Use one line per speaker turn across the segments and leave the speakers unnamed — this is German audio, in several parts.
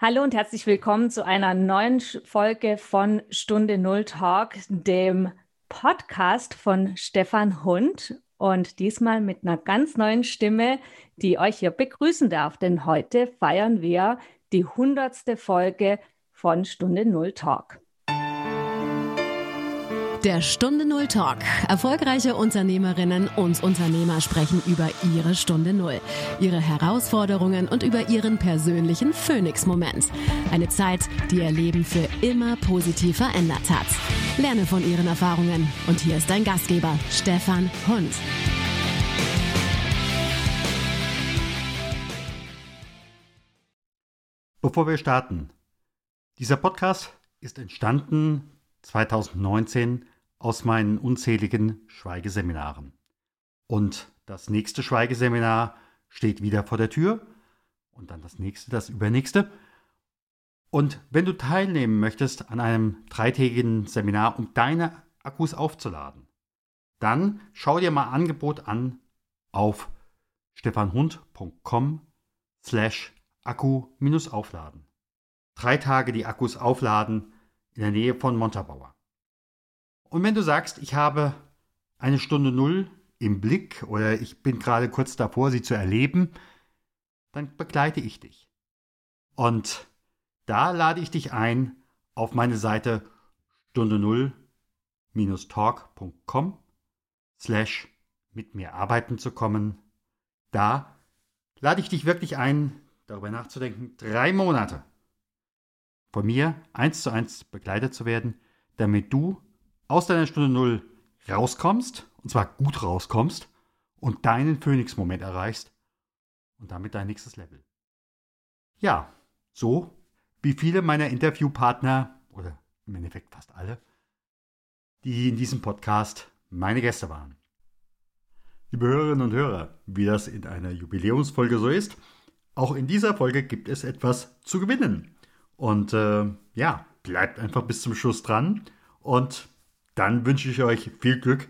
Hallo und herzlich willkommen zu einer neuen Folge von Stunde Null Talk, dem Podcast von Stefan Hund und diesmal mit einer ganz neuen Stimme, die euch hier begrüßen darf, denn heute feiern wir die hundertste Folge von Stunde Null Talk.
Der Stunde Null Talk. Erfolgreiche Unternehmerinnen und Unternehmer sprechen über ihre Stunde Null, ihre Herausforderungen und über ihren persönlichen Phoenix-Moment. Eine Zeit, die ihr Leben für immer positiv verändert hat. Lerne von ihren Erfahrungen. Und hier ist dein Gastgeber, Stefan Hund.
Bevor wir starten, dieser Podcast ist entstanden 2019 aus meinen unzähligen Schweigeseminaren. Und das nächste Schweigeseminar steht wieder vor der Tür und dann das nächste, das übernächste. Und wenn du teilnehmen möchtest an einem dreitägigen Seminar, um deine Akkus aufzuladen, dann schau dir mal Angebot an auf stefanhund.com slash Akku-aufladen. Drei Tage die Akkus aufladen in der Nähe von Montabaur. Und wenn du sagst, ich habe eine Stunde Null im Blick oder ich bin gerade kurz davor, sie zu erleben, dann begleite ich dich. Und da lade ich dich ein auf meine Seite stunde null talk.com slash mit mir arbeiten zu kommen. Da lade ich dich wirklich ein, darüber nachzudenken, drei Monate von mir eins zu eins begleitet zu werden, damit du aus deiner Stunde Null rauskommst, und zwar gut rauskommst, und deinen Phoenix-Moment erreichst und damit dein nächstes Level. Ja, so wie viele meiner Interviewpartner, oder im Endeffekt fast alle, die in diesem Podcast meine Gäste waren. Liebe Hörerinnen und Hörer, wie das in einer Jubiläumsfolge so ist, auch in dieser Folge gibt es etwas zu gewinnen. Und äh, ja, bleibt einfach bis zum Schluss dran und dann wünsche ich euch viel Glück,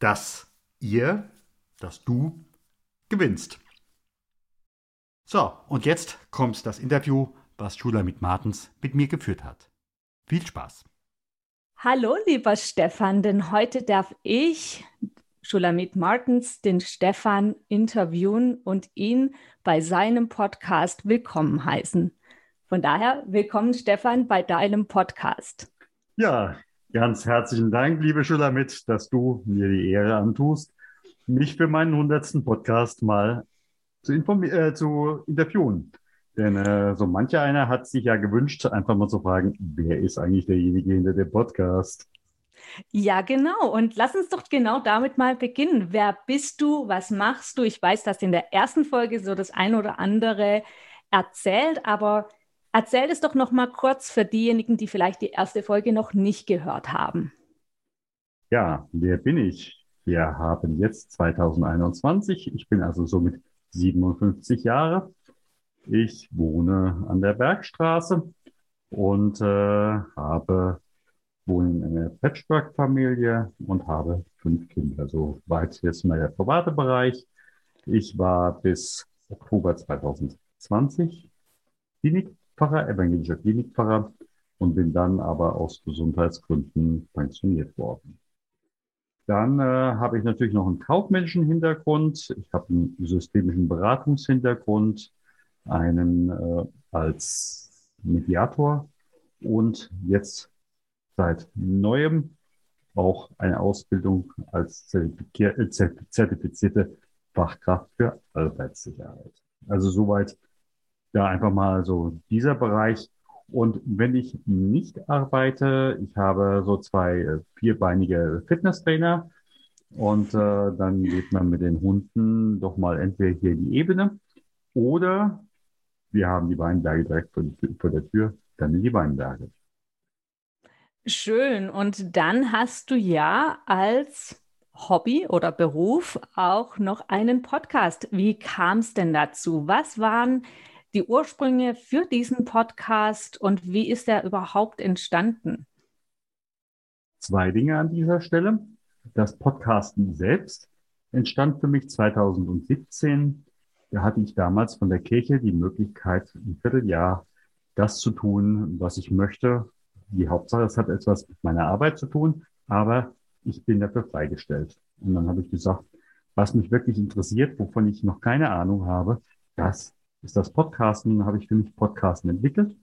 dass ihr, dass du gewinnst. So, und jetzt kommt das Interview, was mit Martens mit mir geführt hat. Viel Spaß.
Hallo, lieber Stefan, denn heute darf ich Schulamit Martens den Stefan interviewen und ihn bei seinem Podcast willkommen heißen. Von daher, willkommen Stefan bei deinem Podcast.
Ja, Ganz herzlichen Dank, liebe Schulamit, dass du mir die Ehre antust, mich für meinen hundertsten Podcast mal zu, äh, zu interviewen. Denn äh, so mancher einer hat sich ja gewünscht, einfach mal zu fragen, wer ist eigentlich derjenige hinter dem Podcast?
Ja, genau. Und lass uns doch genau damit mal beginnen. Wer bist du? Was machst du? Ich weiß, dass in der ersten Folge so das ein oder andere erzählt, aber Erzähl es doch noch mal kurz für diejenigen, die vielleicht die erste Folge noch nicht gehört haben.
Ja, wer bin ich? Wir haben jetzt 2021. Ich bin also somit 57 Jahre. Ich wohne an der Bergstraße und äh, habe wohne in einer Patchwork-Familie und habe fünf Kinder. So weit jetzt mal der private Bereich. Ich war bis Oktober 2020 Klinik Pfarrer, evangelischer Klinikpfarrer und bin dann aber aus Gesundheitsgründen pensioniert worden. Dann äh, habe ich natürlich noch einen kaufmännischen Hintergrund. Ich habe einen systemischen Beratungshintergrund, einen äh, als Mediator und jetzt seit neuem auch eine Ausbildung als zertifizierte Fachkraft für Arbeitssicherheit. Also soweit ja, einfach mal so dieser Bereich. Und wenn ich nicht arbeite, ich habe so zwei äh, vierbeinige Fitnesstrainer und äh, dann geht man mit den Hunden doch mal entweder hier in die Ebene oder wir haben die Weinberge direkt vor, vor der Tür, dann in die Weinberge.
Schön. Und dann hast du ja als Hobby oder Beruf auch noch einen Podcast. Wie kam es denn dazu? Was waren die Ursprünge für diesen Podcast und wie ist er überhaupt entstanden?
Zwei Dinge an dieser Stelle. Das Podcasten selbst entstand für mich 2017. Da hatte ich damals von der Kirche die Möglichkeit, ein Vierteljahr das zu tun, was ich möchte. Die Hauptsache, es hat etwas mit meiner Arbeit zu tun, aber ich bin dafür freigestellt. Und dann habe ich gesagt, was mich wirklich interessiert, wovon ich noch keine Ahnung habe, das ist das Podcasten. Habe ich für mich Podcasten entwickelt,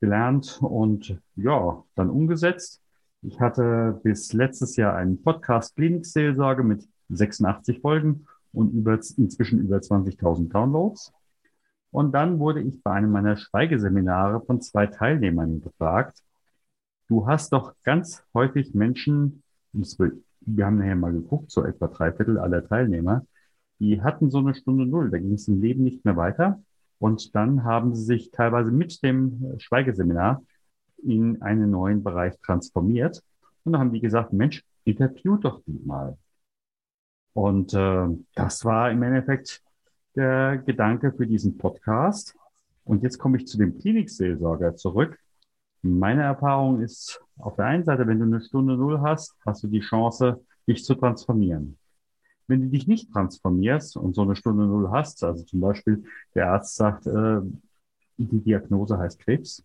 gelernt und ja, dann umgesetzt. Ich hatte bis letztes Jahr einen Podcast Klinikseelsorge mit 86 Folgen und über, inzwischen über 20.000 Downloads. Und dann wurde ich bei einem meiner Schweigeseminare von zwei Teilnehmern gefragt, du hast doch ganz häufig Menschen, wir haben nachher mal geguckt, so etwa drei Viertel aller Teilnehmer, die hatten so eine Stunde Null, da ging es im Leben nicht mehr weiter. Und dann haben sie sich teilweise mit dem Schweigeseminar in einen neuen Bereich transformiert. Und dann haben die gesagt, Mensch, interview doch die mal. Und äh, das war im Endeffekt der Gedanke für diesen Podcast. Und jetzt komme ich zu dem Klinikseelsorger zurück. Meine Erfahrung ist, auf der einen Seite, wenn du eine Stunde Null hast, hast du die Chance, dich zu transformieren. Wenn du dich nicht transformierst und so eine Stunde Null hast, also zum Beispiel der Arzt sagt, äh, die Diagnose heißt Krebs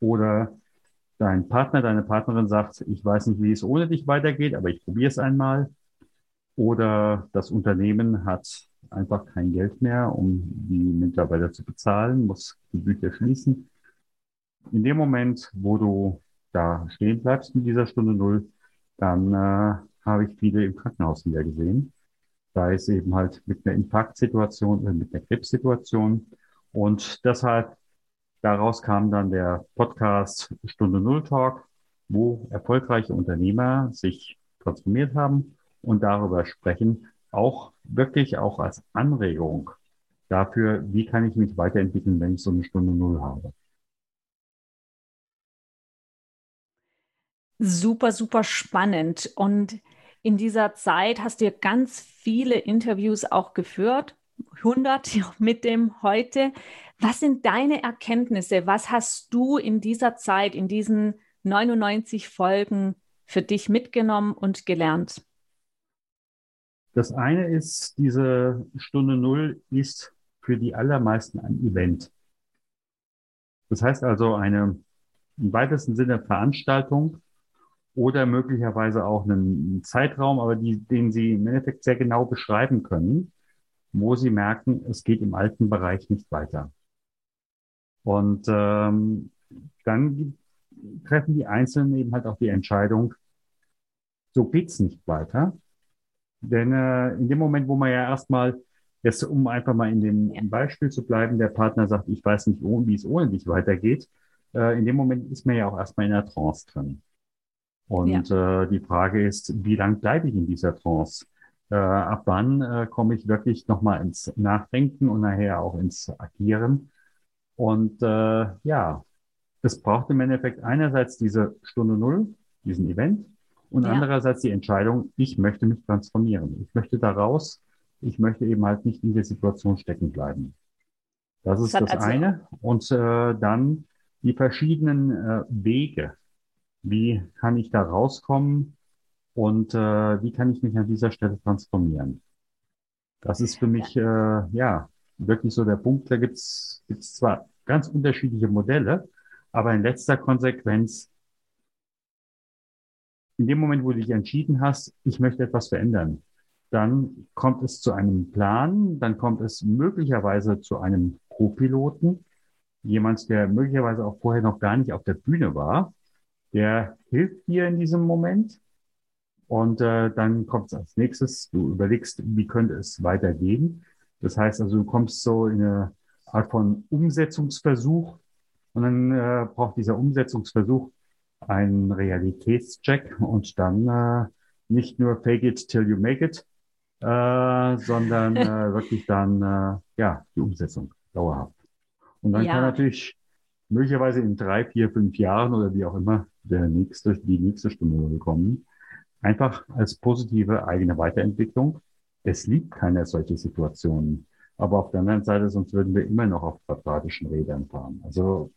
oder dein Partner, deine Partnerin sagt, ich weiß nicht, wie es ohne dich weitergeht, aber ich probiere es einmal. Oder das Unternehmen hat einfach kein Geld mehr, um die Mitarbeiter zu bezahlen, muss die Bücher schließen. In dem Moment, wo du da stehen bleibst mit dieser Stunde Null, dann äh, habe ich viele im Krankenhaus wieder gesehen. Da ist eben halt mit einer Infarktsituation oder mit einer Krebssituation. Und deshalb daraus kam dann der Podcast Stunde Null Talk, wo erfolgreiche Unternehmer sich transformiert haben und darüber sprechen, auch wirklich auch als Anregung dafür, wie kann ich mich weiterentwickeln, wenn ich so eine Stunde Null habe.
Super, super spannend. Und in dieser Zeit hast du ja ganz viele Interviews auch geführt, 100 mit dem heute. Was sind deine Erkenntnisse? Was hast du in dieser Zeit, in diesen 99 Folgen für dich mitgenommen und gelernt?
Das eine ist, diese Stunde Null ist für die allermeisten ein Event. Das heißt also eine im weitesten Sinne Veranstaltung oder möglicherweise auch einen Zeitraum, aber die, den Sie im Endeffekt sehr genau beschreiben können, wo Sie merken, es geht im alten Bereich nicht weiter. Und ähm, dann treffen die Einzelnen eben halt auch die Entscheidung, so geht's nicht weiter. Denn äh, in dem Moment, wo man ja erstmal, jetzt um einfach mal in dem. Beispiel zu bleiben, der Partner sagt, ich weiß nicht, wie es ohne dich weitergeht, äh, in dem Moment ist man ja auch erstmal in der Trance drin. Und ja. äh, die Frage ist, wie lang bleibe ich in dieser Trance? Äh, ab wann äh, komme ich wirklich nochmal ins Nachdenken und nachher auch ins Agieren? Und äh, ja, es braucht im Endeffekt einerseits diese Stunde Null, diesen Event, und ja. andererseits die Entscheidung, ich möchte mich transformieren. Ich möchte da raus. Ich möchte eben halt nicht in der Situation stecken bleiben. Das ist das, das also eine. Und äh, dann die verschiedenen äh, Wege. Wie kann ich da rauskommen? Und äh, wie kann ich mich an dieser Stelle transformieren? Das ist für mich ja, äh, ja wirklich so der Punkt. Da gibt's gibt's zwar ganz unterschiedliche Modelle, aber in letzter Konsequenz in dem Moment, wo du dich entschieden hast, ich möchte etwas verändern, dann kommt es zu einem Plan, dann kommt es möglicherweise zu einem Co-Piloten, jemand, der möglicherweise auch vorher noch gar nicht auf der Bühne war, der hilft dir in diesem Moment. Und äh, dann kommt es als nächstes, du überlegst, wie könnte es weitergehen. Das heißt also, du kommst so in eine Art von Umsetzungsversuch und dann äh, braucht dieser Umsetzungsversuch einen Realitätscheck und dann äh, nicht nur fake it till you make it, äh, sondern äh, wirklich dann äh, ja die Umsetzung dauerhaft. Und dann ja. kann natürlich möglicherweise in drei, vier, fünf Jahren oder wie auch immer der nächste, die nächste Stunde kommen. Einfach als positive eigene Weiterentwicklung. Es liebt keine solche Situationen. Aber auf der anderen Seite, sonst würden wir immer noch auf quadratischen Rädern fahren. Also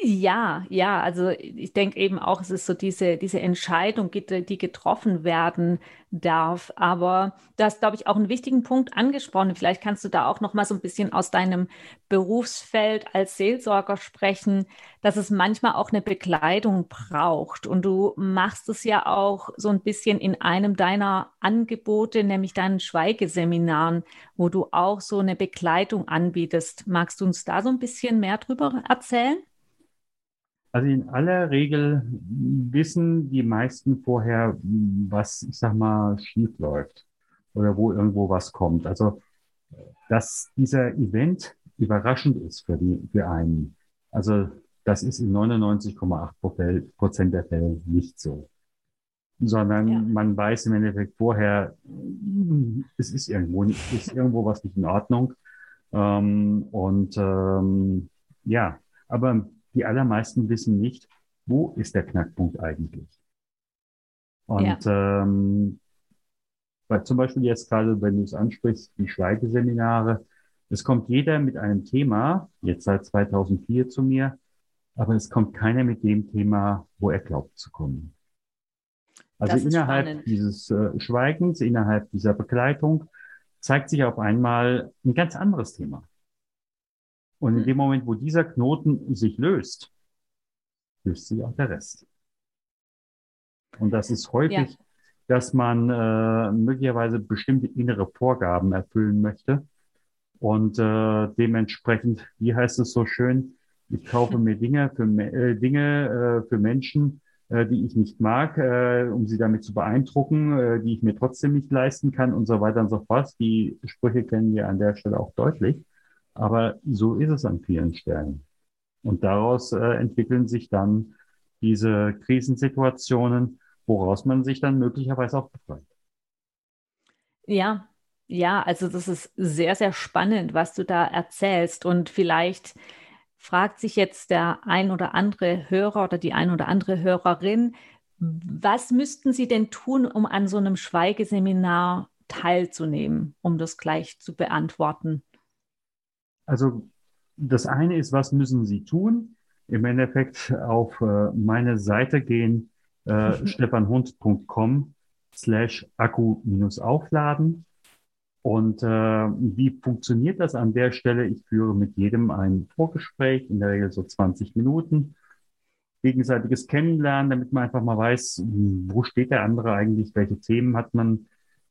Ja, ja, also ich denke eben auch, es ist so diese, diese Entscheidung, die getroffen werden darf. Aber du hast, glaube ich, auch einen wichtigen Punkt angesprochen. Vielleicht kannst du da auch noch mal so ein bisschen aus deinem Berufsfeld als Seelsorger sprechen, dass es manchmal auch eine Begleitung braucht. Und du machst es ja auch so ein bisschen in einem deiner Angebote, nämlich deinen Schweigeseminaren, wo du auch so eine Begleitung anbietest. Magst du uns da so ein bisschen mehr drüber erzählen?
Also in aller Regel wissen die meisten vorher, was, ich sag mal, schief läuft oder wo irgendwo was kommt. Also, dass dieser Event überraschend ist für die, für einen. Also, das ist in 99,8 Prozent der Fälle nicht so. Sondern ja. man weiß im Endeffekt vorher, es ist irgendwo, ist irgendwo was nicht in Ordnung. Ähm, und ähm, ja, aber die allermeisten wissen nicht, wo ist der Knackpunkt eigentlich. Und ja. ähm, weil zum Beispiel jetzt gerade, wenn du es ansprichst, die Schweigeseminare, es kommt jeder mit einem Thema, jetzt seit 2004 zu mir, aber es kommt keiner mit dem Thema, wo er glaubt zu kommen. Also innerhalb spannend. dieses äh, Schweigens, innerhalb dieser Begleitung zeigt sich auf einmal ein ganz anderes Thema. Und in hm. dem Moment, wo dieser Knoten sich löst, löst sich auch der Rest. Und das ist häufig, ja. dass man äh, möglicherweise bestimmte innere Vorgaben erfüllen möchte. Und äh, dementsprechend, wie heißt es so schön, ich kaufe mir Dinge für, äh, Dinge, äh, für Menschen, äh, die ich nicht mag, äh, um sie damit zu beeindrucken, äh, die ich mir trotzdem nicht leisten kann und so weiter und so fort. Die Sprüche kennen wir an der Stelle auch deutlich. Aber so ist es an vielen Stellen. Und daraus äh, entwickeln sich dann diese Krisensituationen, woraus man sich dann möglicherweise auch befreit.
Ja, ja, also das ist sehr, sehr spannend, was du da erzählst. Und vielleicht fragt sich jetzt der ein oder andere Hörer oder die ein oder andere Hörerin, was müssten sie denn tun, um an so einem Schweigeseminar teilzunehmen, um das gleich zu beantworten?
Also das eine ist, was müssen Sie tun? Im Endeffekt auf äh, meine Seite gehen, äh, stefanhund.com slash Akku-aufladen. Und äh, wie funktioniert das an der Stelle? Ich führe mit jedem ein Vorgespräch, in der Regel so 20 Minuten, gegenseitiges Kennenlernen, damit man einfach mal weiß, wo steht der andere eigentlich, welche Themen hat man,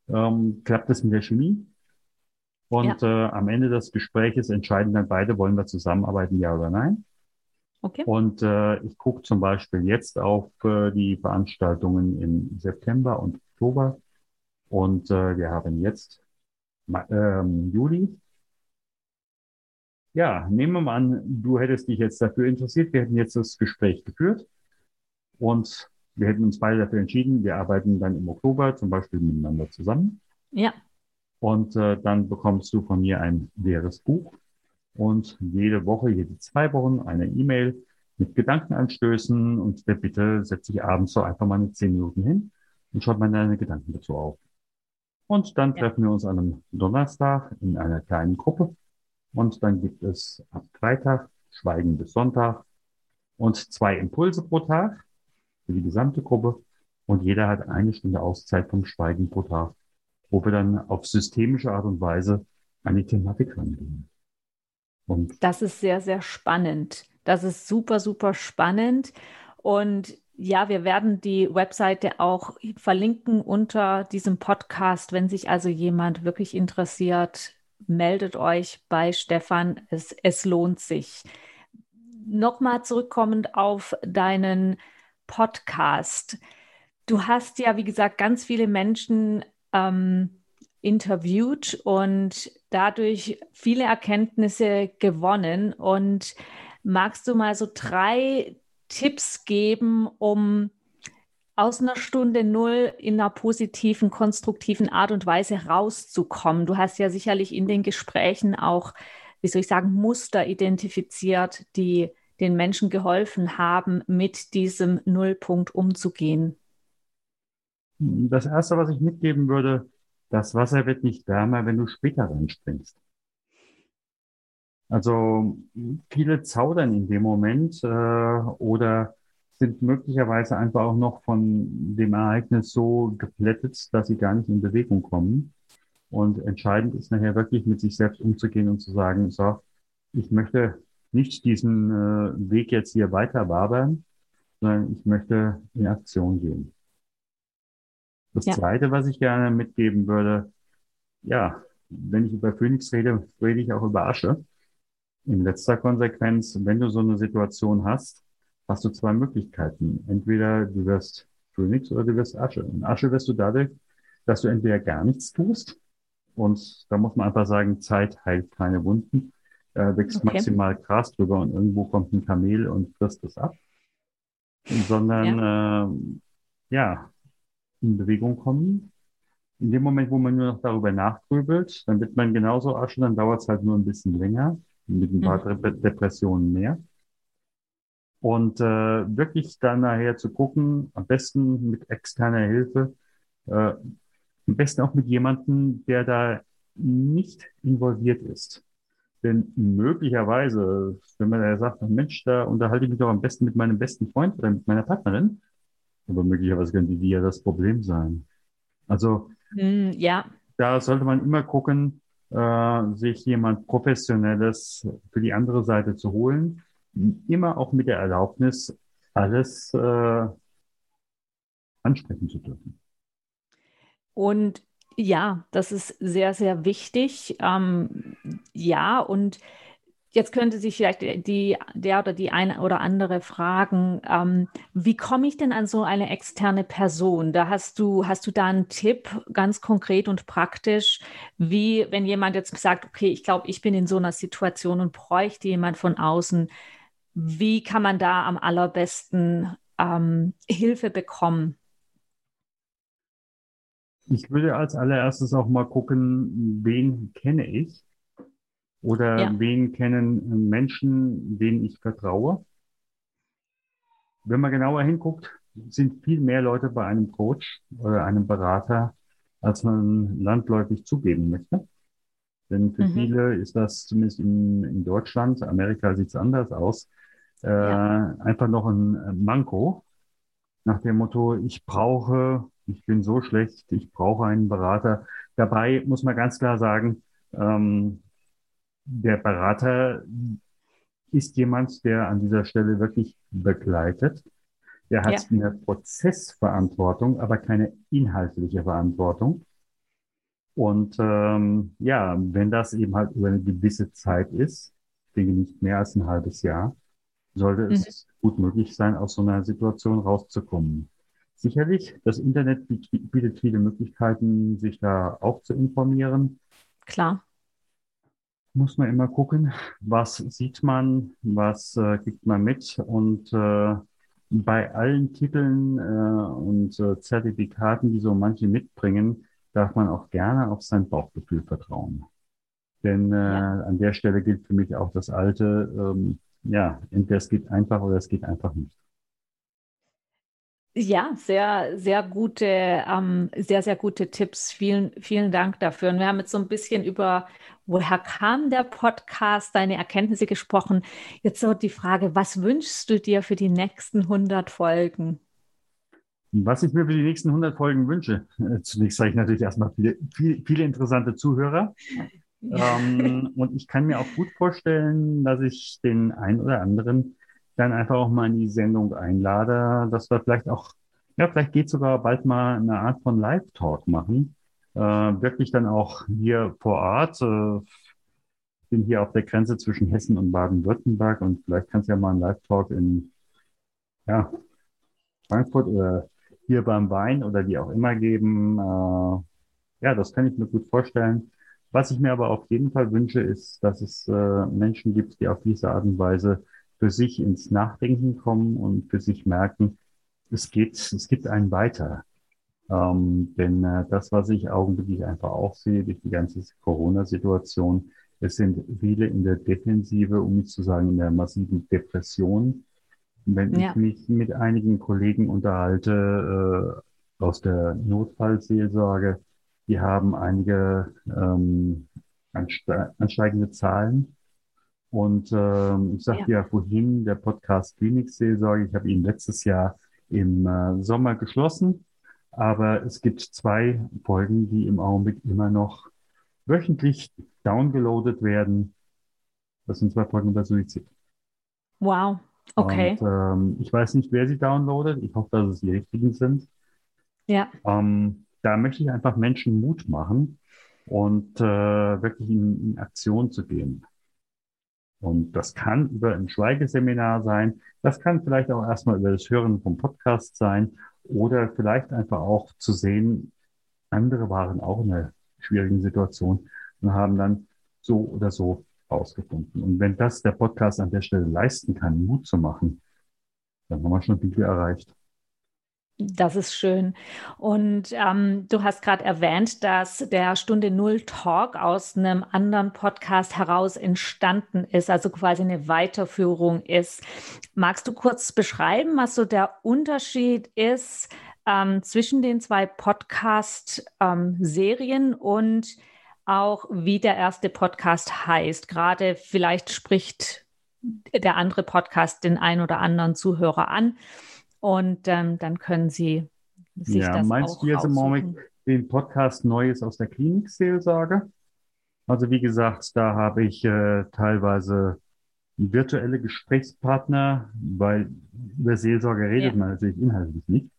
ähm, klappt das mit der Chemie? Und ja. äh, am Ende des Gespräches entscheiden dann beide, wollen wir zusammenarbeiten, ja oder nein. Okay. Und äh, ich gucke zum Beispiel jetzt auf äh, die Veranstaltungen im September und Oktober. Und äh, wir haben jetzt ähm, Juli. Ja, nehmen wir mal an, du hättest dich jetzt dafür interessiert. Wir hätten jetzt das Gespräch geführt und wir hätten uns beide dafür entschieden. Wir arbeiten dann im Oktober zum Beispiel miteinander zusammen.
Ja.
Und äh, dann bekommst du von mir ein leeres Buch und jede Woche, jede zwei Wochen eine E-Mail mit Gedankenanstößen und der Bitte, setz dich abends so einfach mal eine zehn Minuten hin und schreib mal deine Gedanken dazu auf. Und dann ja. treffen wir uns an einem Donnerstag in einer kleinen Gruppe und dann gibt es ab Freitag Schweigen bis Sonntag und zwei Impulse pro Tag für die gesamte Gruppe und jeder hat eine Stunde Auszeit vom Schweigen pro Tag wo wir dann auf systemische Art und Weise an die Thematik rangehen.
Und das ist sehr, sehr spannend. Das ist super, super spannend. Und ja, wir werden die Webseite auch verlinken unter diesem Podcast. Wenn sich also jemand wirklich interessiert, meldet euch bei Stefan. Es, es lohnt sich. Nochmal zurückkommend auf deinen Podcast. Du hast ja, wie gesagt, ganz viele Menschen ähm, interviewt und dadurch viele Erkenntnisse gewonnen. Und magst du mal so drei Tipps geben, um aus einer Stunde Null in einer positiven, konstruktiven Art und Weise rauszukommen? Du hast ja sicherlich in den Gesprächen auch, wie soll ich sagen, Muster identifiziert, die den Menschen geholfen haben, mit diesem Nullpunkt umzugehen.
Das Erste, was ich mitgeben würde, das Wasser wird nicht wärmer, wenn du später reinspringst. Also viele zaudern in dem Moment äh, oder sind möglicherweise einfach auch noch von dem Ereignis so geplättet, dass sie gar nicht in Bewegung kommen. Und entscheidend ist nachher wirklich mit sich selbst umzugehen und zu sagen, so, ich möchte nicht diesen äh, Weg jetzt hier weiter wabern, sondern ich möchte in Aktion gehen. Das
Ja.
Zweite, was ich gerne mitgeben würde, ja, wenn ich über Phoenix rede, rede ich auch über Asche. In letzter Konsequenz, wenn du so eine Situation hast, hast du zwei Möglichkeiten. Entweder du wirst Phönix oder du wirst Asche. Und Asche wirst du dadurch, dass du entweder gar nichts tust, und da muss man einfach sagen, Zeit heilt keine Wunden, äh, wächst
Okay.
maximal Gras drüber und irgendwo kommt ein Kamel und frisst es ab, sondern ähm, ja, in Bewegung kommen. In dem Moment, wo man nur noch darüber nachgrübelt, dann wird man genauso Asche, dann dauert es halt nur ein bisschen länger, mit ein paar
Mhm.
Dep- Depressionen mehr. Und äh, wirklich dann nachher zu gucken, am besten mit externer Hilfe, äh, am besten auch mit jemandem, der da nicht involviert ist. Denn möglicherweise, wenn man da sagt, Mensch, da unterhalte ich mich doch am besten mit meinem besten Freund oder mit meiner Partnerin, aber möglicherweise könnte die ja das Problem sein. Also
Hm, ja,
da sollte man immer gucken, äh, sich jemand Professionelles für die andere Seite zu holen. Immer auch mit der Erlaubnis, alles äh, ansprechen zu dürfen.
Und ja, das ist sehr, sehr wichtig. Ähm, ja, und jetzt könnte sich vielleicht die, der oder die eine oder andere fragen, ähm, wie komme ich denn an so eine externe Person? Da hast du, hast du da einen Tipp, ganz konkret und praktisch, wie wenn jemand jetzt sagt, okay, ich glaube, ich bin in so einer Situation und bräuchte jemand von außen, wie kann man da am allerbesten ähm, Hilfe bekommen?
Ich würde als allererstes auch mal gucken, wen kenne ich oder
Ja.
wen kennen Menschen, denen ich vertraue. Wenn man genauer hinguckt, sind viel mehr Leute bei einem Coach oder einem Berater, als man landläufig zugeben möchte. Denn für
Mhm.
viele ist das zumindest in, in Deutschland, Amerika sieht es anders aus, äh,
Ja.
einfach noch ein Manko nach dem Motto, ich brauche, ich bin so schlecht, ich brauche einen Berater. Dabei muss man ganz klar sagen, ähm, der Berater ist jemand, der an dieser Stelle wirklich begleitet. Der
Ja.
hat eine Prozessverantwortung, aber keine inhaltliche Verantwortung. Und ähm, ja, wenn das eben halt über eine gewisse Zeit ist, ich denke nicht mehr als ein halbes Jahr, sollte es gut möglich sein, aus so einer Situation rauszukommen. Sicherlich, das Internet biet- bietet viele Möglichkeiten, sich da auch zu informieren.
Klar.
Muss man immer gucken, was sieht man, was äh, kriegt man mit. Und äh, bei allen Titeln äh, und äh, Zertifikaten, die so manche mitbringen, darf man auch gerne auf sein Bauchgefühl vertrauen. Denn äh,
Ja.
an der Stelle gilt für mich auch das Alte, ähm, ja, entweder es geht einfach oder es geht einfach nicht.
Ja, sehr, sehr gute, ähm, sehr, sehr gute Tipps. Vielen, vielen Dank dafür. Und wir haben jetzt so ein bisschen über, woher kam der Podcast, deine Erkenntnisse gesprochen. Jetzt so die Frage, was wünschst du dir für die nächsten 100 Folgen?
Was ich mir für die nächsten 100 Folgen wünsche, äh, zunächst sage ich natürlich erstmal viele, viele, viele interessante Zuhörer. Ähm, und ich kann mir auch gut vorstellen, dass ich den einen oder anderen dann einfach auch mal in die Sendung einlade, dass wir vielleicht auch, ja, vielleicht geht sogar bald mal eine Art von Live-Talk machen. Äh, wirklich dann auch hier vor Ort. Äh, bin hier auf der Grenze zwischen Hessen und Baden-Württemberg und vielleicht kann es ja mal einen Live-Talk in, ja, Frankfurt oder hier beim Wein oder wie auch immer geben. Äh, ja, das kann ich mir gut vorstellen. Was ich mir aber auf jeden Fall wünsche, ist, dass es äh, Menschen gibt, die auf diese Art und Weise für sich ins Nachdenken kommen und für sich merken, es geht, es gibt einen weiter. Ähm, denn äh, das, was ich augenblicklich einfach auch sehe durch die ganze Corona-Situation, es sind viele in der Defensive, um nicht zu sagen in der massiven Depression. Wenn
Ja.
ich mich mit einigen Kollegen unterhalte äh, aus der Notfallseelsorge, die haben einige ähm, anste ansteigende Zahlen Und ähm, ich sagte ja. ja vorhin, der Podcast Klinikseelsorge, ich habe ihn letztes Jahr im äh, Sommer geschlossen, aber es gibt zwei Folgen, die im Augenblick immer noch wöchentlich downgeloadet werden. Das sind zwei Folgen über Suizid.
Wow, okay.
Und, ähm, ich weiß nicht, wer sie downloadet. Ich hoffe, dass es die richtigen sind.
Ja.
Ähm, da möchte ich einfach Menschen Mut machen und äh, wirklich in, in Aktion zu gehen. Und das kann über ein Schweigeseminar sein. Das kann vielleicht auch erstmal über das Hören vom Podcast sein oder vielleicht einfach auch zu sehen, andere waren auch in einer schwierigen Situation und haben dann so oder so rausgefunden. Und wenn das der Podcast an der Stelle leisten kann, Mut zu machen, dann haben wir schon viel erreicht.
Das ist schön. Und ähm, du hast gerade erwähnt, dass der Stunde Null Talk aus einem anderen Podcast heraus entstanden ist, also quasi eine Weiterführung ist. Magst du kurz beschreiben, was so der Unterschied ist ähm, zwischen den zwei Podcast-Serien ähm, und auch, wie der erste Podcast heißt? Gerade vielleicht spricht der andere Podcast den ein oder anderen Zuhörer an. Und ähm, dann können Sie sich ja, das
meinst
auch
du jetzt im Moment den Podcast Neues aus der Klinikseelsorge? Also wie gesagt, da habe ich äh, teilweise virtuelle Gesprächspartner, weil über Seelsorge redet ja. man natürlich inhaltlich nicht.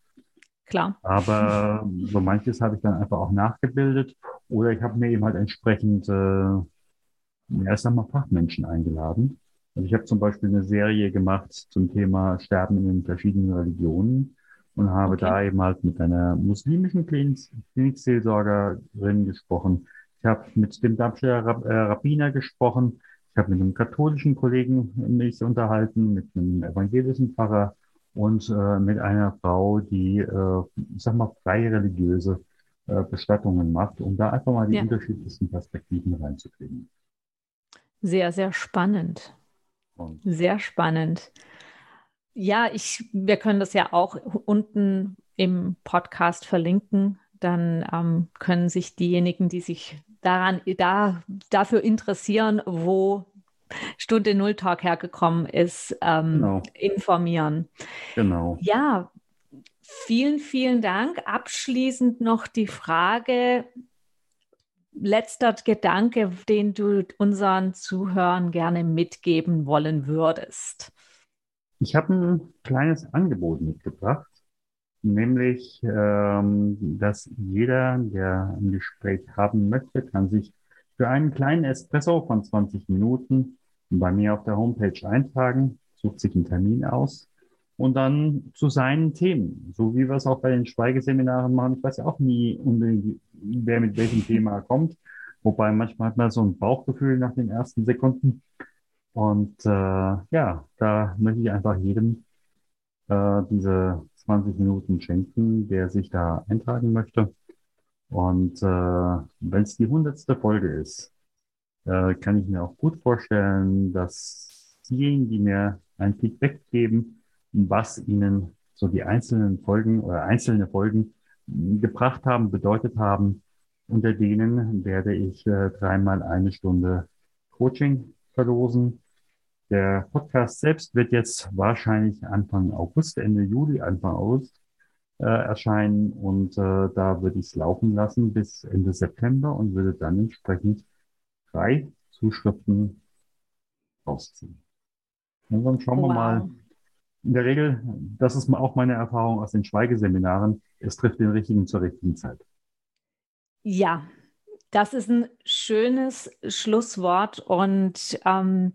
Klar.
Aber so manches habe ich dann einfach auch nachgebildet oder ich habe mir eben halt entsprechend äh, erst einmal Fachmenschen eingeladen, also ich habe zum Beispiel eine Serie gemacht zum Thema Sterben in den verschiedenen Religionen und habe okay. da eben halt mit einer muslimischen Klinikseelsorgerin gesprochen. Ich habe mit dem Darmstädter äh, Rabbiner gesprochen. Ich habe mit einem katholischen Kollegen mich unterhalten, mit einem evangelischen Pfarrer und äh, mit einer Frau, die, äh, ich sag mal, freie religiöse äh, Bestattungen macht, um da einfach mal die ja. unterschiedlichsten Perspektiven reinzukriegen.
Sehr, sehr spannend. Sehr spannend. Ja, ich, wir können das ja auch unten im Podcast verlinken. Dann ähm, können sich diejenigen, die sich daran, da, dafür interessieren, wo Stunde Null Talk hergekommen ist, ähm, genau. informieren.
Genau.
Ja, vielen, vielen Dank. Abschließend noch die Frage, letzter Gedanke, den du unseren Zuhörern gerne mitgeben wollen würdest?
Ich habe ein kleines Angebot mitgebracht, nämlich, ähm, dass jeder, der ein Gespräch haben möchte, kann sich für einen kleinen Espresso von 20 Minuten bei mir auf der Homepage eintragen, sucht sich einen Termin aus und dann zu seinen Themen, so wie wir es auch bei den Schweigeseminaren machen. Ich weiß ja auch nie unbedingt, wer mit welchem Thema kommt, wobei manchmal hat man so ein Bauchgefühl nach den ersten Sekunden. Und äh, ja, da möchte ich einfach jedem äh, diese 20 Minuten schenken, der sich da eintragen möchte. Und äh, wenn es die hundertste Folge ist, äh, kann ich mir auch gut vorstellen, dass diejenigen, die mir ein Feedback geben, was ihnen so die einzelnen Folgen oder einzelne Folgen gebracht haben, bedeutet haben. Unter denen werde ich äh, dreimal eine Stunde Coaching verlosen. Der Podcast selbst wird jetzt wahrscheinlich Anfang August, Ende Juli, Anfang August äh, erscheinen und äh, da würde ich es laufen lassen bis Ende September und würde dann entsprechend drei Zuschriften rausziehen. Und dann schauen wow. wir mal, in der Regel, das ist auch meine Erfahrung aus den Schweigeseminaren, es trifft den Richtigen zur richtigen Zeit.
Ja, das ist ein schönes Schlusswort und ähm,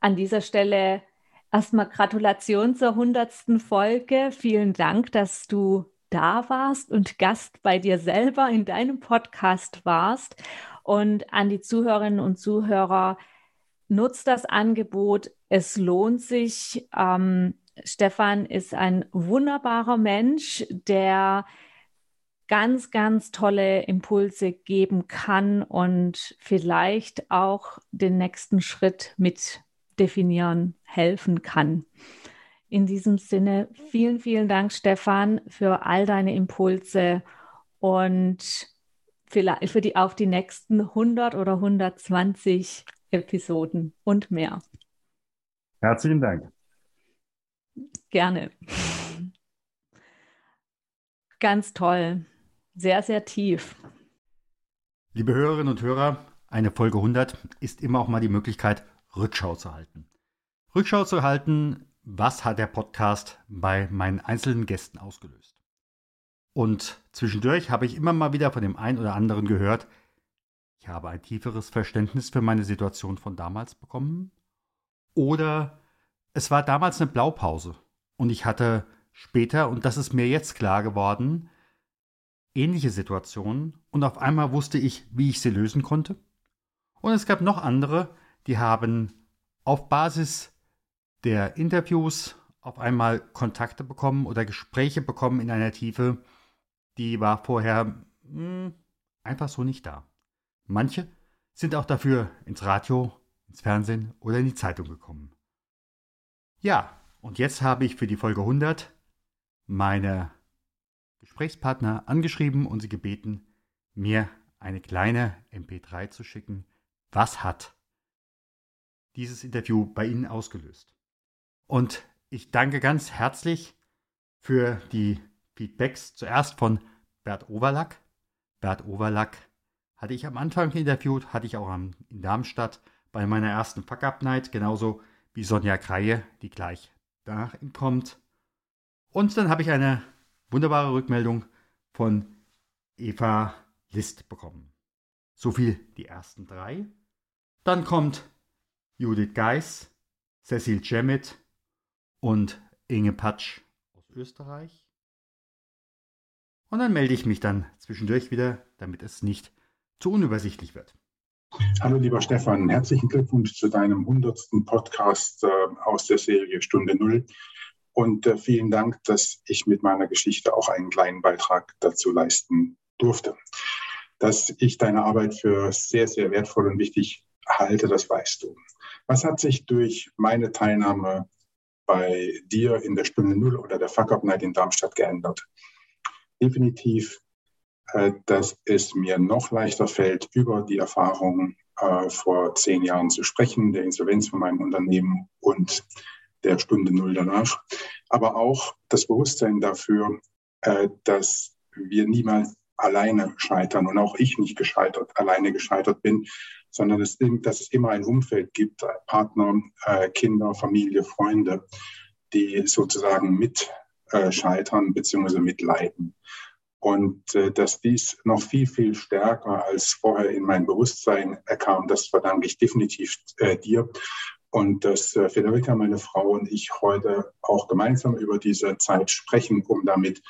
an dieser Stelle erstmal Gratulation zur hundertsten Folge. Vielen Dank, dass du da warst und Gast bei dir selber in deinem Podcast warst. Und an die Zuhörerinnen und Zuhörer, nutzt das Angebot. Es lohnt sich. Ähm, Stefan ist ein wunderbarer Mensch, der ganz, ganz tolle Impulse geben kann und vielleicht auch den nächsten Schritt mit definieren helfen kann. In diesem Sinne, vielen, vielen Dank, Stefan, für all deine Impulse und vielleicht für die auf die nächsten 100 oder 120 Episoden und mehr.
Herzlichen Dank.
Gerne. Ganz toll. Sehr, sehr tief.
Liebe Hörerinnen und Hörer, eine Folge 100 ist immer auch mal die Möglichkeit, Rückschau zu halten. Rückschau zu halten, was hat der Podcast bei meinen einzelnen Gästen ausgelöst. Und zwischendurch habe ich immer mal wieder von dem einen oder anderen gehört, ich habe ein tieferes Verständnis für meine Situation von damals bekommen. Oder es war damals eine Blaupause und ich hatte später, und das ist mir jetzt klar geworden, ähnliche Situationen und auf einmal wusste ich, wie ich sie lösen konnte. Und es gab noch andere, die haben auf Basis der Interviews auf einmal Kontakte bekommen oder Gespräche bekommen in einer Tiefe, die war vorher mh, hm, einfach so nicht da. Manche sind auch dafür ins Radio, ins Fernsehen oder in die Zeitung gekommen. Ja, und jetzt habe ich für die Folge 100 meine Gesprächspartner angeschrieben und sie gebeten, mir eine kleine MP3 zu schicken. Was hat dieses Interview bei Ihnen ausgelöst? Und ich danke ganz herzlich für die Feedbacks. Zuerst von Bert Overlack. Bert Overlack hatte ich am Anfang interviewt, hatte ich auch in Darmstadt bei meiner ersten Fuck-Up-Night, genauso wie Sonja Kreie, die gleich danach kommt. Und dann habe ich eine wunderbare Rückmeldung von Eva List bekommen. So viel die ersten drei. Dann kommt Judith Geis, Cecil Cemit und Inge Patsch aus Österreich. Und dann melde ich mich dann zwischendurch wieder, damit es nicht zu unübersichtlich wird.
Hallo lieber Stefan, herzlichen Glückwunsch zu deinem 100. Podcast äh, aus der Serie Stunde Null. Und äh, vielen Dank, dass ich mit meiner Geschichte auch einen kleinen Beitrag dazu leisten durfte. Dass ich deine Arbeit für sehr, sehr wertvoll und wichtig halte, das weißt du. Was hat sich durch meine Teilnahme bei dir in der Stunde Null oder der Fuck Up Night in Darmstadt geändert? Definitiv dass es mir noch leichter fällt, über die Erfahrungen äh, vor zehn Jahren zu sprechen, der Insolvenz von meinem Unternehmen und der Stunde Null danach. Aber auch das Bewusstsein dafür, äh, dass wir niemals alleine scheitern und auch ich nicht gescheitert, alleine gescheitert bin, sondern es, dass es immer ein Umfeld gibt, Partner, Kinder, Familie, Freunde, die sozusagen mit scheitern bzw. mitleiden. Und äh, dass dies noch viel, viel stärker als vorher in mein Bewusstsein kam, das verdanke ich definitiv äh, dir. Und dass äh, Federica, meine Frau und ich heute auch gemeinsam über diese Zeit sprechen, um damit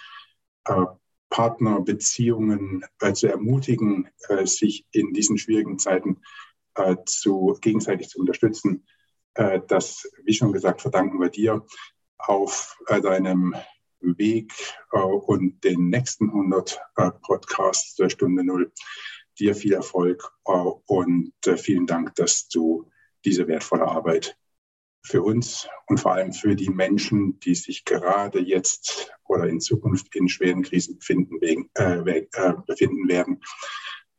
äh, Partnerbeziehungen äh, zu ermutigen, äh, sich in diesen schwierigen Zeiten äh, zu, gegenseitig zu unterstützen. Äh, das, wie schon gesagt, verdanken wir dir auf äh, deinem Weg äh, und den nächsten 100 äh, Podcasts der Stunde Null. Dir viel Erfolg äh, und äh, vielen Dank, dass du diese wertvolle Arbeit für uns und vor allem für die Menschen, die sich gerade jetzt oder in Zukunft in schweren Krisen befinden, wegen, äh, äh, befinden werden,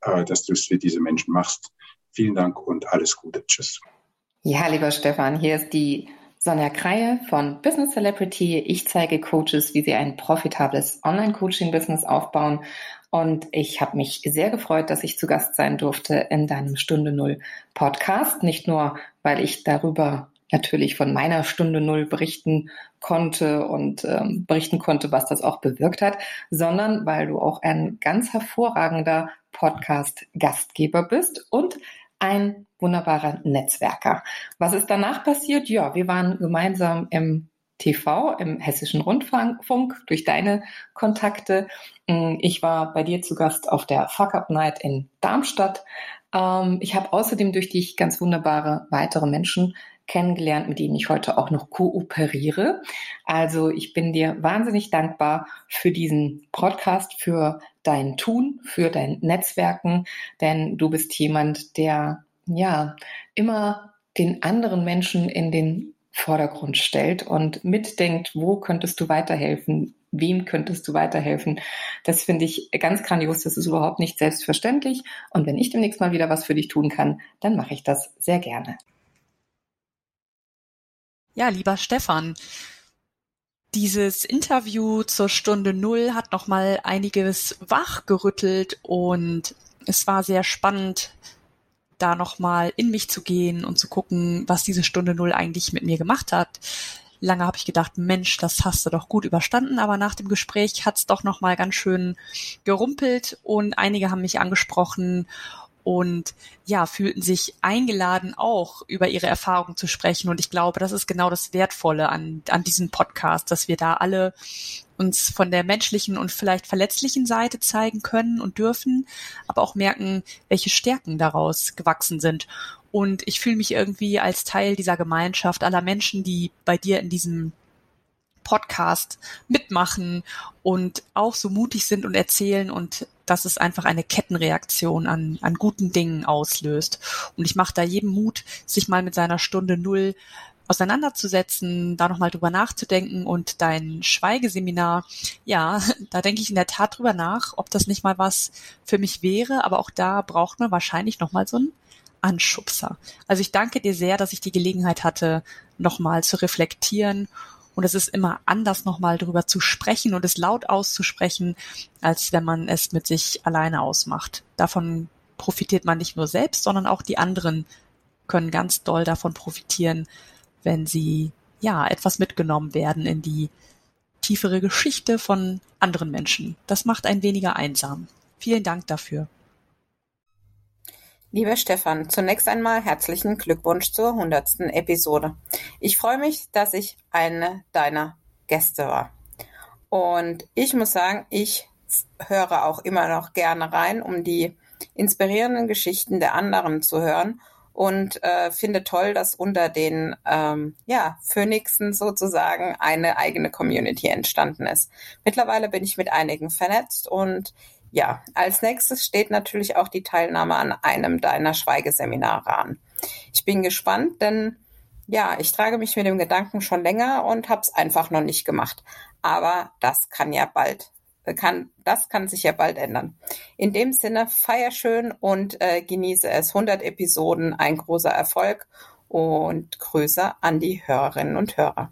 dass du es für diese Menschen machst. Vielen Dank und alles Gute. Tschüss.
Ja, lieber Stefan, hier ist die Sonja Kreie von Business Celebrity. Ich zeige Coaches, wie sie ein profitables Online-Coaching-Business aufbauen. Und ich habe mich sehr gefreut, dass ich zu Gast sein durfte in deinem Stunde Null Podcast. Nicht nur, weil ich darüber natürlich von meiner Stunde Null berichten konnte und ähm, berichten konnte, was das auch bewirkt hat, sondern weil du auch ein ganz hervorragender Podcast-Gastgeber bist und ein wunderbarer Netzwerker. Was ist danach passiert? Ja, wir waren gemeinsam im TV, im Hessischen Rundfunk, durch deine Kontakte. Mm, ich war bei dir zu Gast auf der Fuck Up Night in Darmstadt. Ähm, ich habe außerdem durch dich ganz wunderbare weitere Menschen kennengelernt, mit denen ich heute auch noch kooperiere. Also ich bin dir wahnsinnig dankbar für diesen Podcast, für dein Tun, für dein Netzwerken, denn du bist jemand, der ja immer den anderen Menschen in den Vordergrund stellt und mitdenkt, wo könntest du weiterhelfen, wem könntest du weiterhelfen? Das finde ich ganz grandios. Das ist überhaupt nicht selbstverständlich. Und wenn ich demnächst mal wieder was für dich tun kann, dann mache ich das sehr gerne.
Ja, lieber Stefan, dieses Interview zur Stunde Null hat noch mal einiges wachgerüttelt und es war sehr spannend, da noch mal in mich zu gehen und zu gucken, was diese Stunde Null eigentlich mit mir gemacht hat. Lange habe ich gedacht, Mensch, das hast du doch gut überstanden, aber nach dem Gespräch hat's doch noch mal ganz schön gerumpelt und einige haben mich angesprochen und ja, fühlten sich eingeladen, auch über ihre Erfahrungen zu sprechen. Und ich glaube, das ist genau das Wertvolle an, an diesem Podcast, dass wir da alle uns von der menschlichen und vielleicht verletzlichen Seite zeigen können und dürfen, aber auch merken, welche Stärken daraus gewachsen sind. Und ich fühle mich irgendwie als Teil dieser Gemeinschaft aller Menschen, die bei dir in diesem Podcast mitmachen und auch so mutig sind und erzählen und dass es einfach eine Kettenreaktion an, an guten Dingen auslöst. Und ich mache da jedem Mut, sich mal mit seiner Stunde Null auseinanderzusetzen, da nochmal drüber nachzudenken und dein Schweigeseminar, ja, da denke ich in der Tat drüber nach, ob das nicht mal was für mich wäre, aber auch da braucht man wahrscheinlich nochmal so einen Anschubser. Also ich danke dir sehr, dass ich die Gelegenheit hatte, nochmal zu reflektieren und es ist immer anders, nochmal drüber zu sprechen und es laut auszusprechen, als wenn man es mit sich alleine ausmacht. Davon profitiert man nicht nur selbst, sondern auch die anderen können ganz doll davon profitieren, wenn sie ja etwas mitgenommen werden in die tiefere Geschichte von anderen Menschen. Das macht einen weniger einsam. Vielen Dank dafür.
Lieber Stefan, zunächst einmal herzlichen Glückwunsch zur hundertsten Episode. Ich freue mich, dass ich eine deiner Gäste war. Und ich muss sagen, ich höre auch immer noch gerne rein, um die inspirierenden Geschichten der anderen zu hören und äh, finde toll, dass unter den ähm, ja, Phönixen sozusagen eine eigene Community entstanden ist. Mittlerweile bin ich mit einigen vernetzt und ja, als nächstes steht natürlich auch die Teilnahme an einem deiner Schweigeseminare an. Ich bin gespannt, denn ja, ich trage mich mit dem Gedanken schon länger und habe es einfach noch nicht gemacht. Aber das kann ja bald, kann, das kann sich ja bald ändern. In dem Sinne, feier schön und äh, genieße es. 100 Episoden, ein großer Erfolg und Grüße an die Hörerinnen und Hörer.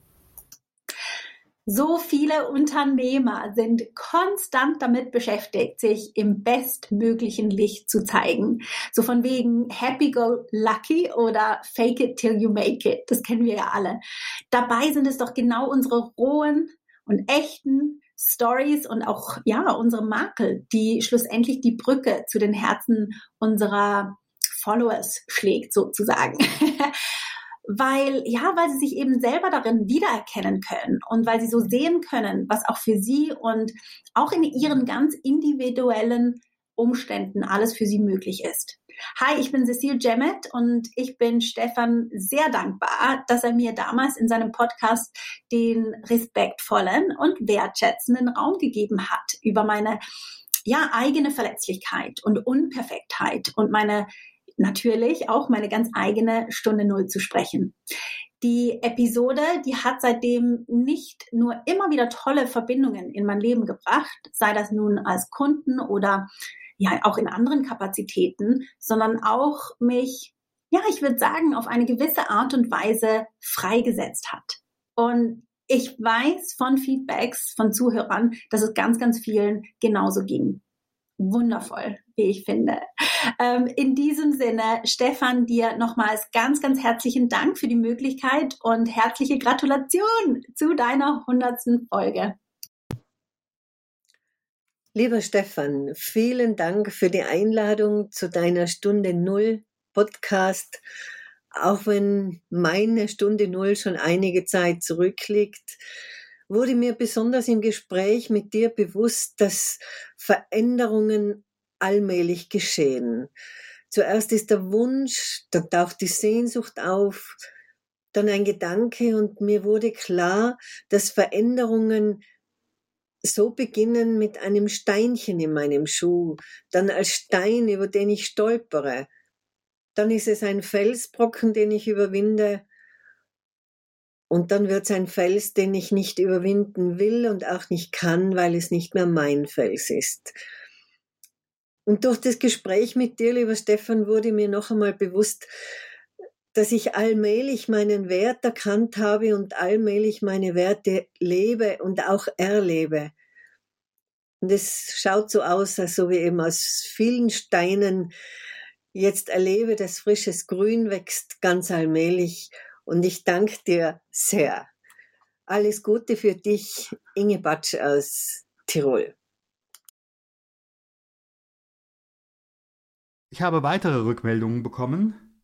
So viele Unternehmer sind konstant damit beschäftigt, sich im bestmöglichen Licht zu zeigen. So von wegen Happy Go Lucky oder Fake it till you make it. Das kennen wir ja alle. Dabei sind es doch genau unsere rohen und echten Stories und auch, ja, unsere Makel, die schlussendlich die Brücke zu den Herzen unserer Followers schlägt, sozusagen. weil, ja, weil sie sich eben selber darin wiedererkennen können und weil sie so sehen können, was auch für sie und auch in ihren ganz individuellen Umständen alles für sie möglich ist. Hi, ich bin Cecile Jemmet und ich bin Stefan sehr dankbar, dass er mir damals in seinem Podcast den respektvollen und wertschätzenden Raum gegeben hat über meine ja, eigene Verletzlichkeit und Unperfektheit und meine natürlich auch meine ganz eigene Stunde Null zu sprechen. Die Episode, die hat seitdem nicht nur immer wieder tolle Verbindungen in mein Leben gebracht, sei das nun als Kunden oder ja auch in anderen Kapazitäten, sondern auch mich, ja, ich würde sagen, auf eine gewisse Art und Weise freigesetzt hat. Und ich weiß von Feedbacks von Zuhörern, dass es ganz, ganz vielen genauso ging wundervoll, wie ich finde. Ähm, in diesem Sinne, Stefan, dir nochmals ganz, ganz herzlichen Dank für die Möglichkeit und herzliche Gratulation zu deiner hundertsten Folge.
Lieber Stefan, vielen Dank für die Einladung zu deiner Stunde Null Podcast. Auch wenn meine Stunde Null schon einige Zeit zurückliegt, wurde mir besonders im Gespräch mit dir bewusst, dass Veränderungen allmählich geschehen. Zuerst ist der Wunsch, dann taucht die Sehnsucht auf, dann ein Gedanke und mir wurde klar, dass Veränderungen so beginnen mit einem Steinchen in meinem Schuh, dann als Stein, über den ich stolpere. Dann ist es ein Felsbrocken, den ich überwinde Und dann wird es ein Fels, den ich nicht überwinden will und auch nicht kann, weil es nicht mehr mein Fels ist. Und durch das Gespräch mit dir, lieber Stefan, wurde mir noch einmal bewusst, dass ich allmählich meinen Wert erkannt habe und allmählich meine Werte lebe und auch erlebe. Und es schaut so aus, als ob ich eben aus vielen Steinen jetzt erlebe, dass frisches Grün wächst ganz allmählich. Und ich danke dir sehr. Alles Gute für dich, Inge Batsch aus Tirol.
Ich habe weitere Rückmeldungen bekommen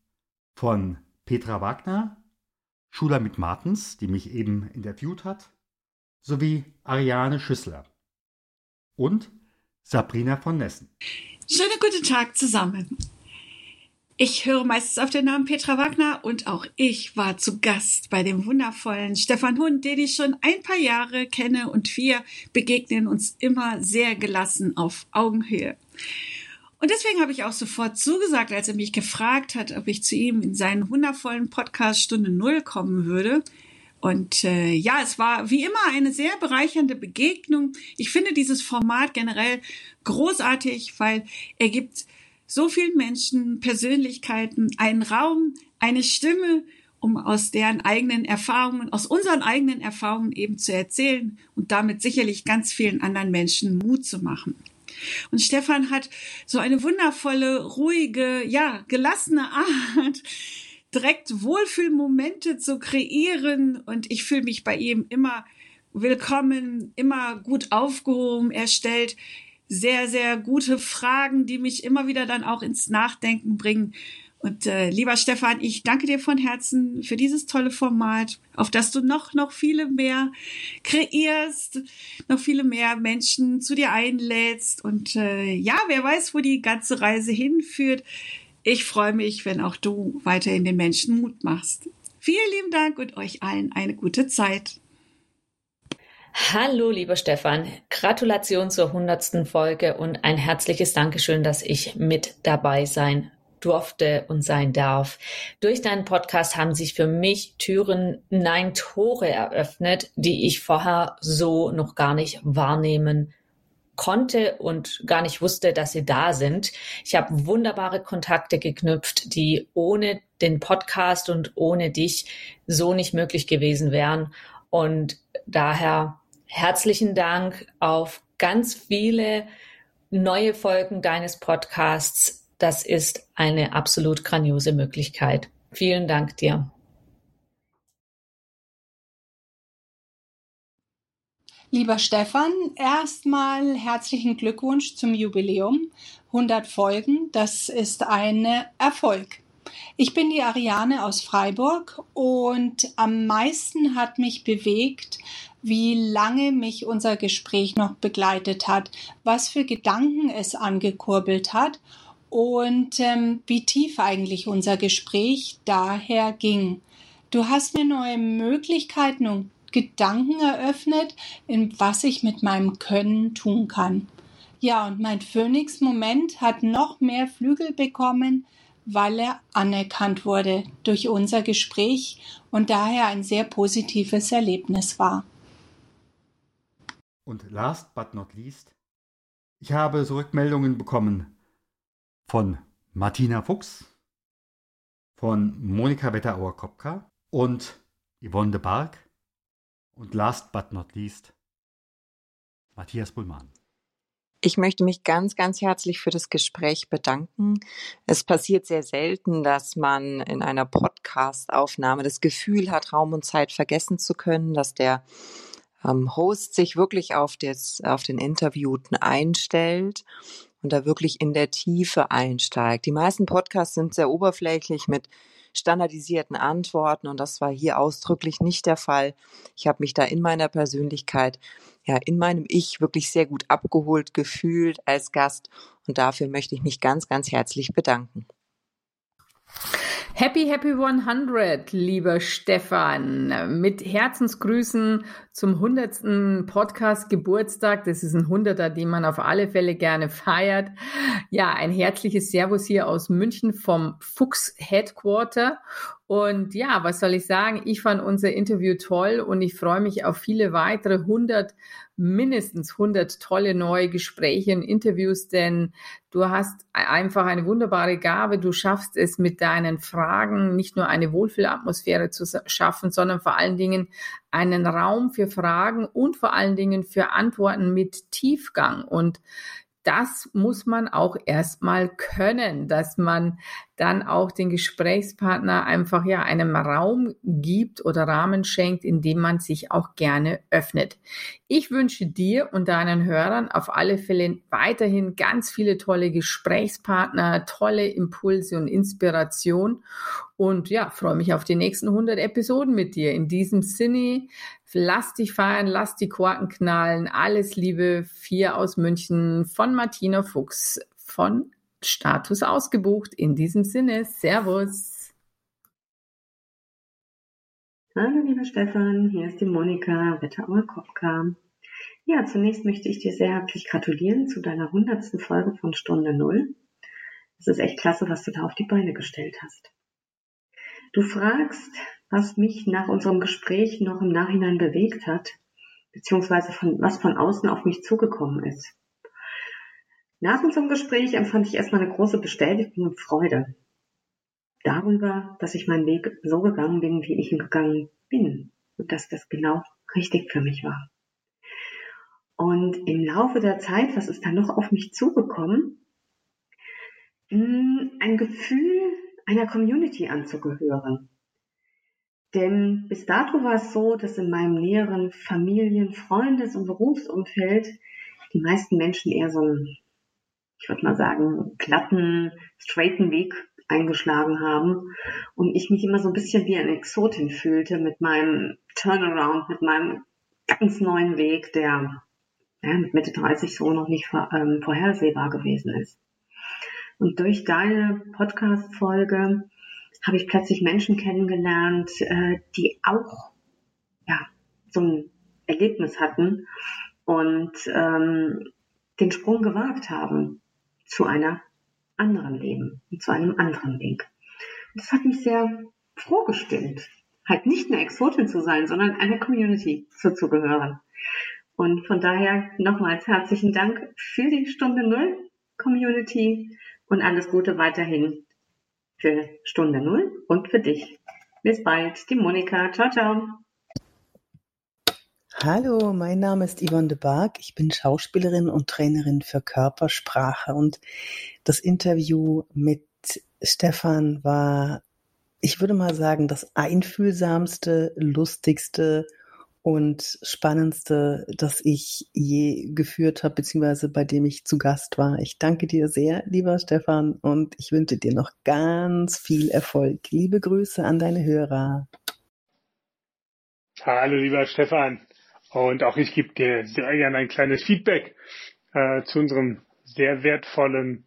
von Petra Wagner, Schulamit Martens, die mich eben interviewt hat, sowie Ariane Schüssler und Sabrina von Nessen.
Schönen guten Tag zusammen. Ich höre meistens auf den Namen Petra Wagner und auch ich war zu Gast bei dem wundervollen Stefan Hund, den ich schon ein paar Jahre kenne und wir begegnen uns immer sehr gelassen auf Augenhöhe. Und deswegen habe ich auch sofort zugesagt, als er mich gefragt hat, ob ich zu ihm in seinen wundervollen Podcast Stunde Null kommen würde. Und äh, ja, es war wie immer eine sehr bereichernde Begegnung. Ich finde dieses Format generell großartig, weil er gibt so vielen Menschen, Persönlichkeiten einen Raum, eine Stimme, um aus deren eigenen Erfahrungen, aus unseren eigenen Erfahrungen eben zu erzählen und damit sicherlich ganz vielen anderen Menschen Mut zu machen. Und Stefan hat so eine wundervolle, ruhige, ja, gelassene Art, direkt Wohlfühlmomente zu kreieren. Und ich fühle mich bei ihm immer willkommen, immer gut aufgehoben. Er stellt sehr, sehr gute Fragen, die mich immer wieder dann auch ins Nachdenken bringen. Und äh, lieber Stefan, ich danke dir von Herzen für dieses tolle Format, auf das du noch, noch viele mehr kreierst, noch viele mehr Menschen zu dir einlädst. Und äh, ja, wer weiß, wo die ganze Reise hinführt. Ich freue mich, wenn auch du weiterhin den Menschen Mut machst. Vielen lieben Dank und euch allen eine gute Zeit.
Hallo, lieber Stefan. Gratulation zur hundertsten Folge und ein herzliches Dankeschön, dass ich mit dabei sein durfte und sein darf. Durch deinen Podcast haben sich für mich Türen, nein, Tore eröffnet, die ich vorher so noch gar nicht wahrnehmen konnte und gar nicht wusste, dass sie da sind. Ich habe wunderbare Kontakte geknüpft, die ohne den Podcast und ohne dich so nicht möglich gewesen wären. Und daher herzlichen Dank auf ganz viele neue Folgen deines Podcasts das ist eine absolut grandiose Möglichkeit. Vielen Dank dir.
Lieber Stefan, erstmal herzlichen Glückwunsch zum Jubiläum. 100 Folgen, das ist ein Erfolg. Ich bin die Ariane aus Freiburg und am meisten hat mich bewegt, wie lange mich unser Gespräch noch begleitet hat, was für Gedanken es angekurbelt hat und ähm, wie tief eigentlich unser Gespräch daher ging. Du hast mir neue Möglichkeiten und Gedanken eröffnet, in was ich mit meinem Können tun kann. Ja, und mein Phoenix-Moment hat noch mehr Flügel bekommen, weil er anerkannt wurde durch unser Gespräch und daher ein sehr positives Erlebnis war.
Und last but not least, ich habe Rückmeldungen bekommen von Martina Fuchs, von Monika Wetterauer-Kopka und Yvonne de Barg und last but not least Matthias Bullmann.
Ich möchte mich ganz, ganz herzlich für das Gespräch bedanken. Es passiert sehr selten, dass man in einer Podcast-Aufnahme das Gefühl hat, Raum und Zeit vergessen zu können, dass der ähm, Host sich wirklich auf, das, auf den Interviewten einstellt und da wirklich in der Tiefe einsteigt. Die meisten Podcasts sind sehr oberflächlich mit standardisierten Antworten und das war hier ausdrücklich nicht der Fall. Ich habe mich da in meiner Persönlichkeit, ja, in meinem Ich wirklich sehr gut abgeholt gefühlt als Gast und dafür möchte ich mich ganz, ganz herzlich bedanken.
Happy, happy 100, lieber Stefan. Mit Herzensgrüßen zum 100. Podcast Geburtstag. Das ist ein 100er, den man auf alle Fälle gerne feiert. Ja, ein herzliches Servus hier aus München vom Fuchs Headquarter. Und ja, was soll ich sagen? Ich fand unser Interview toll und ich freue mich auf viele weitere 100, mindestens 100 tolle neue Gespräche und Interviews, denn du hast einfach eine wunderbare Gabe. Du schaffst es mit deinen Fragen nicht nur eine Wohlfühlatmosphäre zu schaffen, sondern vor allen Dingen einen Raum für Fragen und vor allen Dingen für Antworten mit Tiefgang. Und das muss man auch erstmal können, dass man dann auch den Gesprächspartner einfach ja einem Raum gibt oder Rahmen schenkt, in dem man sich auch gerne öffnet. Ich wünsche dir und deinen Hörern auf alle Fälle weiterhin ganz viele tolle Gesprächspartner, tolle Impulse und Inspiration und ja, freue mich auf die nächsten 100 Episoden mit dir. In diesem Sinne, lass dich feiern, lass die Korken knallen. Alles Liebe, vier aus München von Martina Fuchs von Status ausgebucht. In diesem Sinne, Servus.
Hallo, lieber Stefan, hier ist die Monika Wetterauer Kopka. Ja, zunächst möchte ich dir sehr herzlich gratulieren zu deiner hundertsten Folge von Stunde Null. Es ist echt klasse, was du da auf die Beine gestellt hast. Du fragst, was mich nach unserem Gespräch noch im Nachhinein bewegt hat, beziehungsweise von, was von außen auf mich zugekommen ist. Nach unserem Gespräch empfand ich erstmal eine große Bestätigung und Freude darüber, dass ich meinen Weg so gegangen bin, wie ich ihn gegangen bin und dass das genau richtig für mich war. Und im Laufe der Zeit, was ist da noch auf mich zugekommen? Hm, ein Gefühl einer Community anzugehören. Denn bis dato war es so, dass in meinem näheren Familien-, Freundes- und Berufsumfeld die meisten Menschen eher so einen ich würde mal sagen, glatten, straighten Weg eingeschlagen haben und ich mich immer so ein bisschen wie eine Exotin fühlte mit meinem Turnaround, mit meinem ganz neuen Weg, der ja, mit Mitte 30 so noch nicht vor, ähm, vorhersehbar gewesen ist. Und durch deine Podcast-Folge habe ich plötzlich Menschen kennengelernt, äh, die auch ja, so ein Erlebnis hatten und ähm, den Sprung gewagt haben zu einer anderen Leben und zu einem anderen Weg. Das hat mich sehr froh gestimmt, halt nicht eine Exotin zu sein, sondern einer Community zuzugehören. Und von daher nochmals herzlichen Dank für die Stunde Null Community und alles Gute weiterhin für Stunde Null und für dich. Bis bald, die Monika. Ciao, ciao.
Hallo, mein Name ist Yvonne de Barg. Ich bin Schauspielerin und Trainerin für Körpersprache. Und das Interview mit Stefan war, ich würde mal sagen, das einfühlsamste, lustigste und spannendste, das ich je geführt habe, beziehungsweise bei dem ich zu Gast war. Ich danke dir sehr, lieber Stefan, und ich wünsche dir noch ganz viel Erfolg. Liebe Grüße an deine Hörer.
Hallo, lieber Stefan. Und auch ich gebe dir sehr gerne ein kleines Feedback äh, zu unserem sehr wertvollen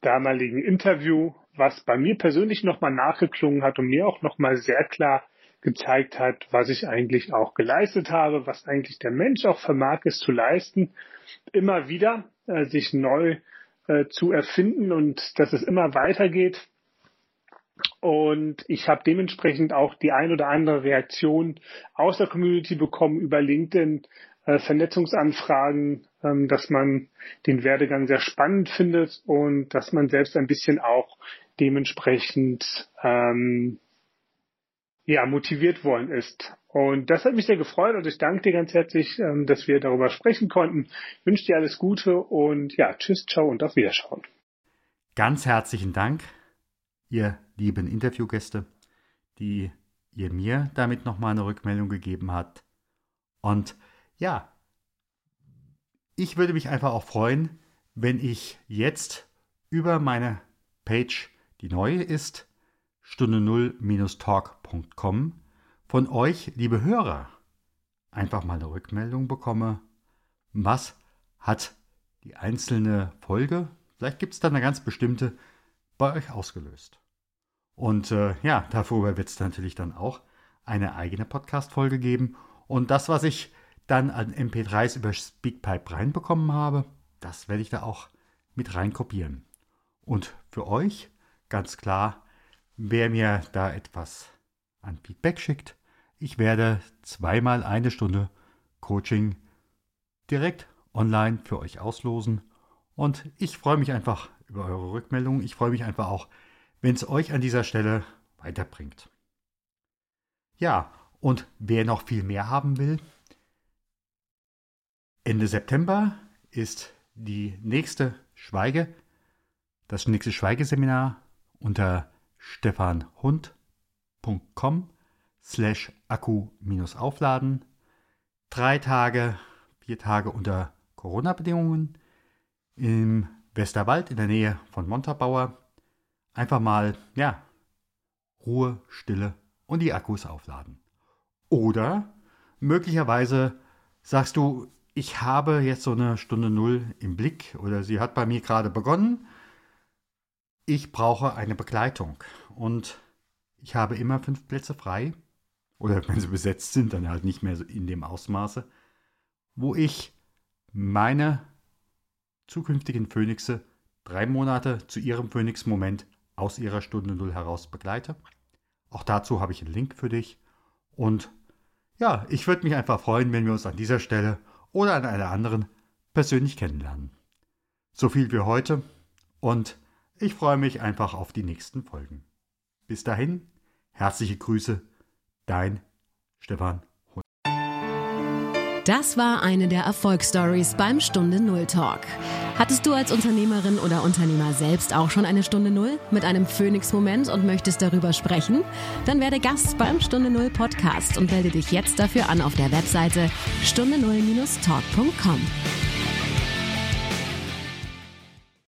damaligen Interview, was bei mir persönlich nochmal nachgeklungen hat und mir auch nochmal sehr klar gezeigt hat, was ich eigentlich auch geleistet habe, was eigentlich der Mensch auch vermag es zu leisten, immer wieder äh, sich neu äh, zu erfinden und dass es immer weitergeht. Und ich habe dementsprechend auch die ein oder andere Reaktion aus der Community bekommen über LinkedIn, äh, Vernetzungsanfragen, ähm, dass man den Werdegang sehr spannend findet und dass man selbst ein bisschen auch dementsprechend ähm, ja, motiviert worden ist. Und das hat mich sehr gefreut und ich danke dir ganz herzlich, ähm, dass wir darüber sprechen konnten. Ich wünsche dir alles Gute und ja, tschüss, ciao und auf Wiederschauen.
Ganz herzlichen Dank ihr lieben Interviewgäste, die ihr mir damit nochmal eine Rückmeldung gegeben habt. Und ja, ich würde mich einfach auch freuen, wenn ich jetzt über meine Page, die neue ist, stunde null-talk.com, von euch, liebe Hörer, einfach mal eine Rückmeldung bekomme. Was hat die einzelne Folge, vielleicht gibt es da eine ganz bestimmte, bei euch ausgelöst. Und äh, ja, darüber wird es natürlich dann auch eine eigene Podcast-Folge geben. Und das, was ich dann an MP3s über Speakpipe reinbekommen habe, das werde ich da auch mit rein kopieren. Und für euch ganz klar wer mir da etwas an Feedback schickt, ich werde zweimal eine Stunde Coaching direkt online für euch auslosen. Und ich freue mich einfach über eure Rückmeldungen. Ich freue mich einfach auch, wenn es euch an dieser Stelle weiterbringt. Ja, und wer noch viel mehr haben will, Ende September ist die nächste Schweige, das nächste Schweigeseminar unter stefanhund.com slash Akku-Aufladen. Drei Tage, vier Tage unter Corona-Bedingungen im Westerwald in der Nähe von Montabaur. Einfach mal, ja, Ruhe, Stille und die Akkus aufladen. Oder möglicherweise sagst du, ich habe jetzt so eine Stunde Null im Blick oder sie hat bei mir gerade begonnen. Ich brauche eine Begleitung und ich habe immer fünf Plätze frei oder wenn sie besetzt sind, dann halt nicht mehr in dem Ausmaße, wo ich meine zukünftigen Phönixe drei Monate zu ihrem Phönix-Moment aus ihrer Stunde Null heraus begleite. Auch dazu habe ich einen Link für dich. Und ja, ich würde mich einfach freuen, wenn wir uns an dieser Stelle oder an einer anderen persönlich kennenlernen. So viel für heute und ich freue mich einfach auf die nächsten Folgen. Bis dahin, herzliche Grüße, dein Stefan Hund.
Das war eine der Erfolgsstories beim Stunde Null Talk. Hattest du als Unternehmerin oder Unternehmer selbst auch schon eine Stunde Null mit einem Phoenix-Moment und möchtest darüber sprechen? Dann werde Gast beim Stunde Null Podcast und melde dich jetzt dafür an auf der Webseite stunde null-talk.com.